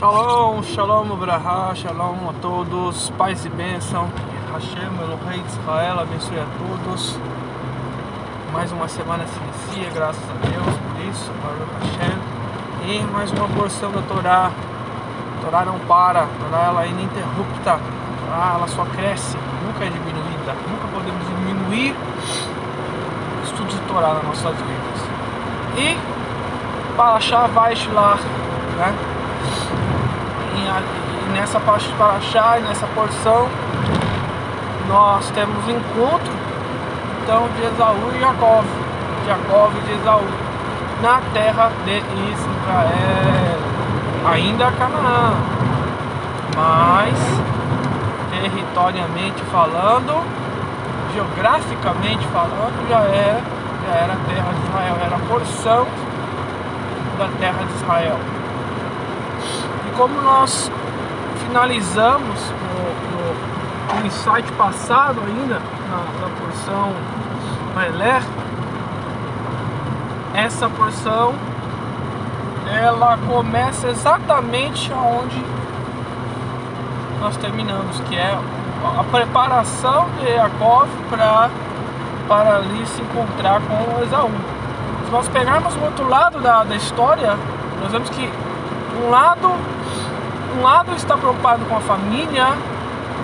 Shalom, shalom, Abraha, shalom a todos, paz e bênção, Hashem, Elohei de Israel, abençoe a todos. Mais uma semana se inicia, graças a Deus por isso, Baruch Hashem. E mais uma porção da Torá. A Torá não para, a Torá ela é ininterrupta, Torá ela só cresce, nunca é diminuída, nunca podemos diminuir o estudo de Torá nas nossas vidas. E Parashá Vaishlar, né? E, nessa parte de Parashá, nessa porção, nós temos encontro então de Esaú e Jacó, Jacó e de Esaú, na terra de Israel, ainda Canaã, mas territorialmente falando, geograficamente falando, já era, já era a terra de Israel, era a porção da terra de Israel. E como nós finalizamos no, no, no insight passado ainda, na, na porção Maelé, essa porção ela começa exatamente aonde nós terminamos, que é a preparação de Jacob para para ali se encontrar com Esaú. Se nós pegarmos o outro lado da, da história, nós vemos que um lado, um lado está preocupado com a família,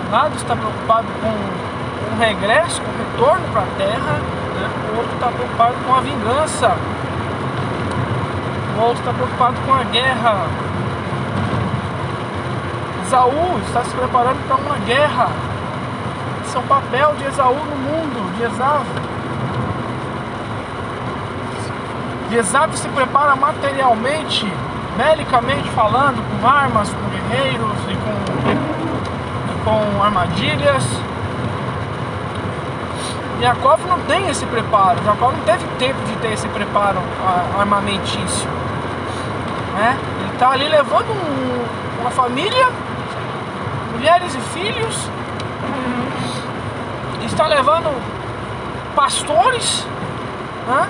um lado está preocupado com o regresso, com o retorno para a terra, né? o outro está preocupado com a vingança, o outro está preocupado com a guerra. Esaú está se preparando para uma guerra. Esse é o papel de Esaú no mundo, de Esaú. Esaú se prepara materialmente, belicamente falando, com armas, com guerreiros e com, e com armadilhas. Jacó não tem esse preparo, Jacó não teve tempo de ter esse preparo armamentício. Né? Ele está ali levando um, uma família, mulheres e filhos, está levando pastores, né?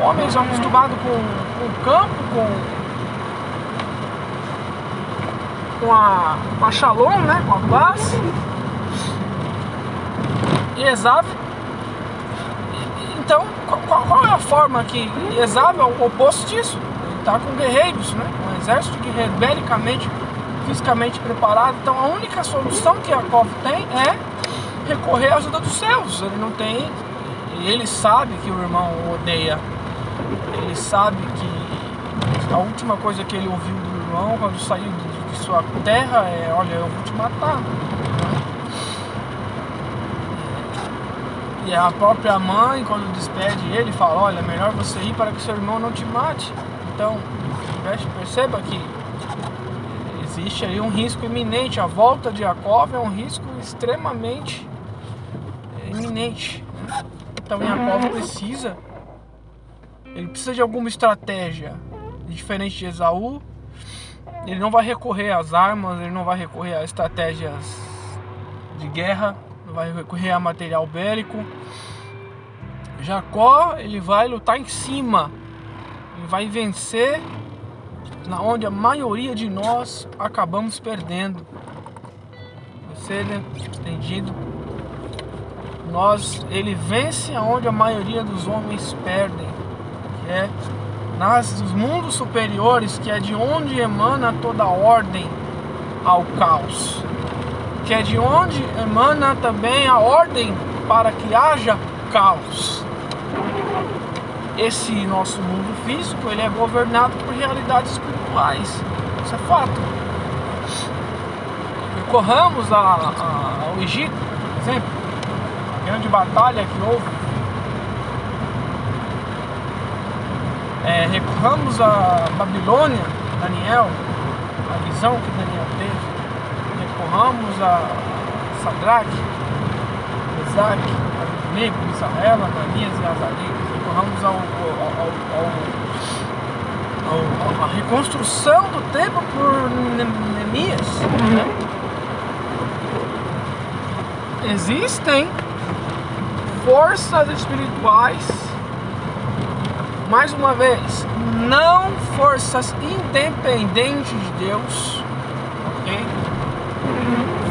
Homens acostumados com, com o campo, com, com, a, com a shalom, né? com a paz. E Esav, então, qual, qual, é a forma que Esav é o oposto disso? Ele está com guerreiros, né? um exército de guerreiros, belicamente, fisicamente preparado. Então, a única solução que Jacob tem é recorrer à ajuda dos céus. Ele não tem, ele sabe que o irmão odeia ele sabe que a última coisa que ele ouviu do irmão quando saiu de, de sua terra é: Olha, eu vou te matar. E a própria mãe, quando despede ele, fala: Olha, é melhor você ir para que seu irmão não te mate. Então, perceba que existe aí um risco iminente. A volta de Jacob é um risco extremamente iminente. Então, Jacob precisa ele precisa de alguma estratégia diferente de Esaú. Ele não vai recorrer às armas, ele não vai recorrer a estratégias de guerra, não vai recorrer a material bélico. Jacó, ele vai lutar em cima. Ele vai vencer na onde a maioria de nós acabamos perdendo. Você entendido? Nós, ele vence aonde a maioria dos homens perdem é nas dos mundos superiores, que é de onde emana toda ordem ao caos, que é de onde emana também a ordem para que haja caos. Esse nosso mundo físico, ele é governado por realidades espirituais. Isso é fato. Recorramos ao Egito, por exemplo, a grande batalha que houve é, recorramos a Babilônia, Daniel, a visão que Daniel teve, recorramos a Sadraque, Isaac, Abednego, Misael, Ananias e Azarias, recorramos ao, ao, ao, ao, a reconstrução do templo por Neemias. Existem forças espirituais mais uma vez, não forças independentes de Deus, ok?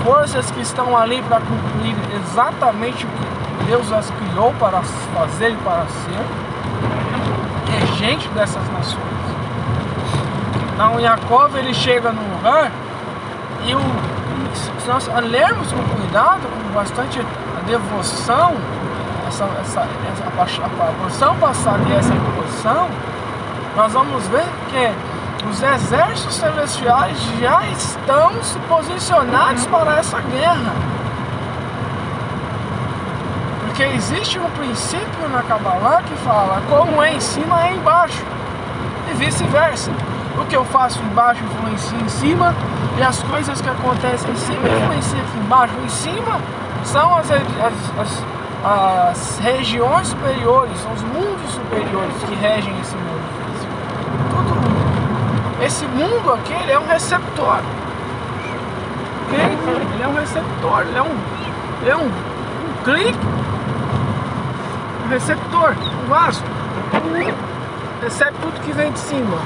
Forças que estão ali para cumprir exatamente o que Deus as criou para fazer e para ser, regente dessas nações. Então, Jacob ele chega num lugar e o, se nós lermos com cuidado, com bastante devoção, essa, essa, essa, a porção passada e essa porção, nós vamos ver que os exércitos celestiais já estão se posicionados para essa guerra. Porque existe um princípio na Kabbalah que fala como é em cima é embaixo e vice-versa. O que eu faço embaixo influencia em cima e as coisas que acontecem em cima influenciam aqui embaixo. Em cima são as, as, as, as regiões superiores, são os mundos superiores que regem esse mundo físico. Tudo esse mundo aqui ele é um receptor. Ele é um receptor, ele é um, ele é um, um clique, um receptor, um vaso. Recebe tudo que vem de cima.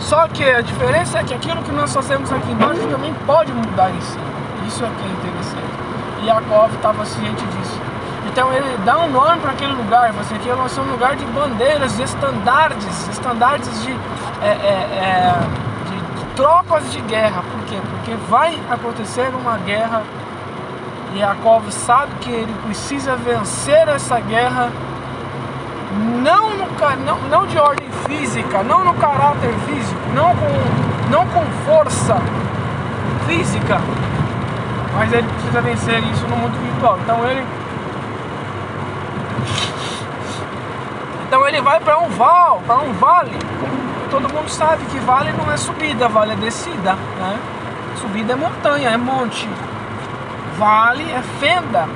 Só que a diferença é que aquilo que nós fazemos aqui embaixo também pode mudar em cima. Isso é que é interessante. Jacob estava ciente disso. Então ele dá um nome para aquele lugar. Você aqui vai ser um lugar de bandeiras, de estandartes, estandartes de, é, é, é, de, de tropas de guerra. Por quê? Porque vai acontecer uma guerra e Jacob sabe que ele precisa vencer essa guerra não, no, não, não de ordem física, não no caráter físico, não com, não com força física, mas ele precisa vencer isso no mundo virtual. Então ele Então ele vai para um val, para um vale. Todo mundo sabe que vale não é subida, vale é descida, né? Subida é montanha, é monte. Vale é fenda,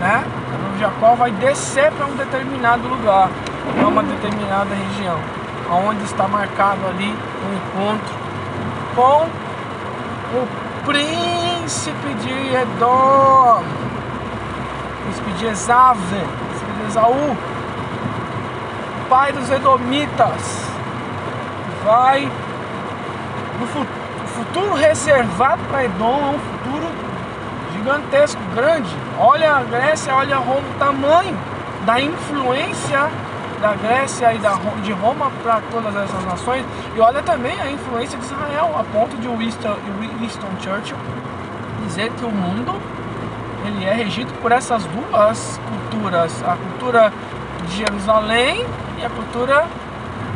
né? Então Jacó vai descer para um determinado lugar, para uma determinada região, onde está marcado ali o um encontro com o príncipe de Edom, príncipe de Esave, príncipe de Esaú, pai dos Edomitas, vai no futuro reservado para Edom é um futuro gigantesco, grande. Olha a Grécia, olha Roma, o tamanho da influência da Grécia e da, de Roma para todas essas nações. E olha também a influência de Israel, a ponto de Winston, Churchill dizer que o mundo ele é regido por essas duas culturas, a cultura de Jerusalém e a cultura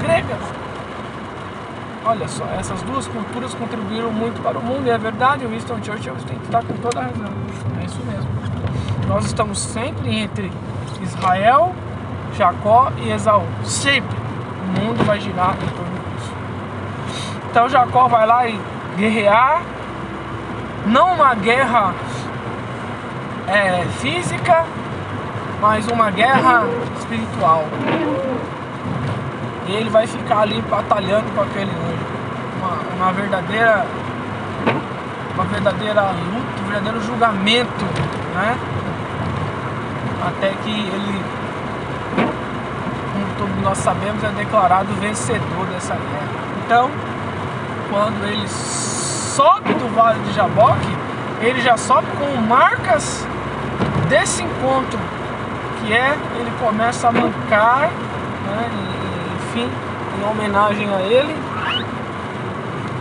grega. Olha só, essas duas culturas contribuíram muito para o mundo e é verdade, o Winston Churchill tem que estar com toda a razão. É isso mesmo. Nós estamos sempre entre Israel Jacó e Esaú. Sempre o mundo vai girar em torno disso. Então Jacó vai lá e guerrear, não uma guerra é, física, mas uma guerra espiritual. E ele vai ficar ali batalhando com aquele anjo. Uma, uma verdadeira uma verdadeira luta, um verdadeiro julgamento, né? Até que ele como nós sabemos, é declarado vencedor dessa guerra. Então, quando ele sobe do vale de Jaboque, ele já sobe com marcas desse encontro, que é ele começa a mancar, né, enfim, em homenagem a ele.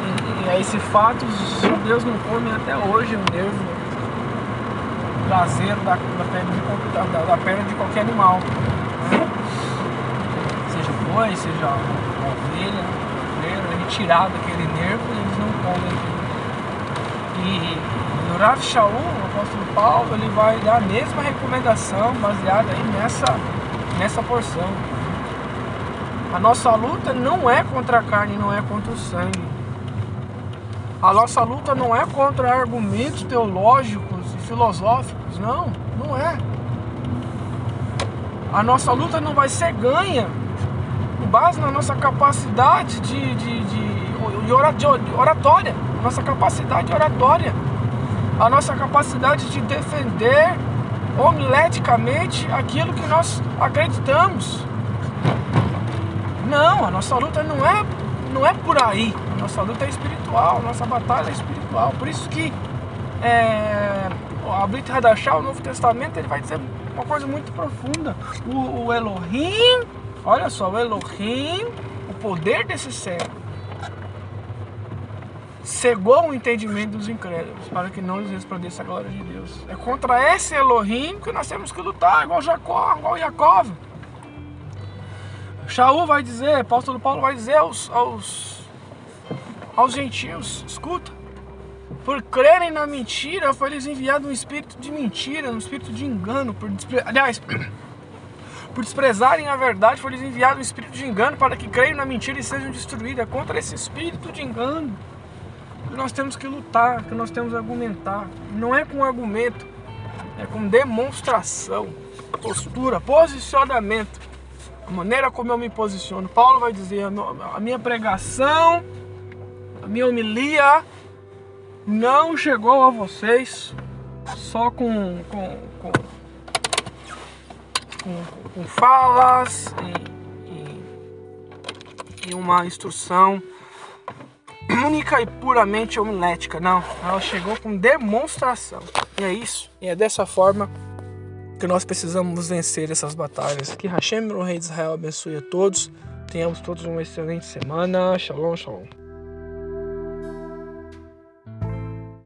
E, e a esse fato, os judeus não comem até hoje o nervo traseiro da, da, da perna de qualquer animal seja uma ovelha, um retirado aquele nervo e eles não comem E, e o Rav Shaul, o apóstolo Paulo, ele vai dar a mesma recomendação baseada aí nessa, nessa porção. A nossa luta não é contra a carne, não é contra o sangue. A nossa luta não é contra argumentos teológicos e filosóficos, não, não é. A nossa luta não vai ser ganha base na nossa capacidade de, de, de, de oratória, nossa capacidade oratória, a nossa capacidade de defender homileticamente aquilo que nós acreditamos. Não, a nossa luta não é, não é por aí. A nossa luta é espiritual, a nossa batalha é espiritual. Por isso que é, a Brit Hadashah, o Novo Testamento, ele vai dizer uma coisa muito profunda. O, o Elohim, olha só, o Elohim, o poder desse céu, cegou o entendimento dos incrédulos para que não lhes resplandeça a glória de Deus. É contra esse Elohim que nós temos que lutar, igual Jacó, igual Jacob. Shaul vai dizer, apóstolo Paulo vai dizer aos, aos, aos gentios, escuta, por crerem na mentira, foi lhes enviado um espírito de mentira, um espírito de engano, por aliás, por desprezarem a verdade, foi lhes enviado um espírito de engano para que creiam na mentira e sejam destruídos. É contra esse espírito de engano que nós temos que lutar, que nós temos que argumentar. Não é com argumento, é com demonstração, postura, posicionamento. A maneira como eu me posiciono. Paulo vai dizer: a minha pregação, a minha homilia não chegou a vocês só com, com, com, com, com falas e, e, e uma instrução única e puramente homilética. Não, ela chegou com demonstração. E é isso. E é dessa forma que nós precisamos vencer essas batalhas. Que Hashem, o Rei de Israel, abençoe a todos. Tenhamos todos uma excelente semana. Shalom, shalom.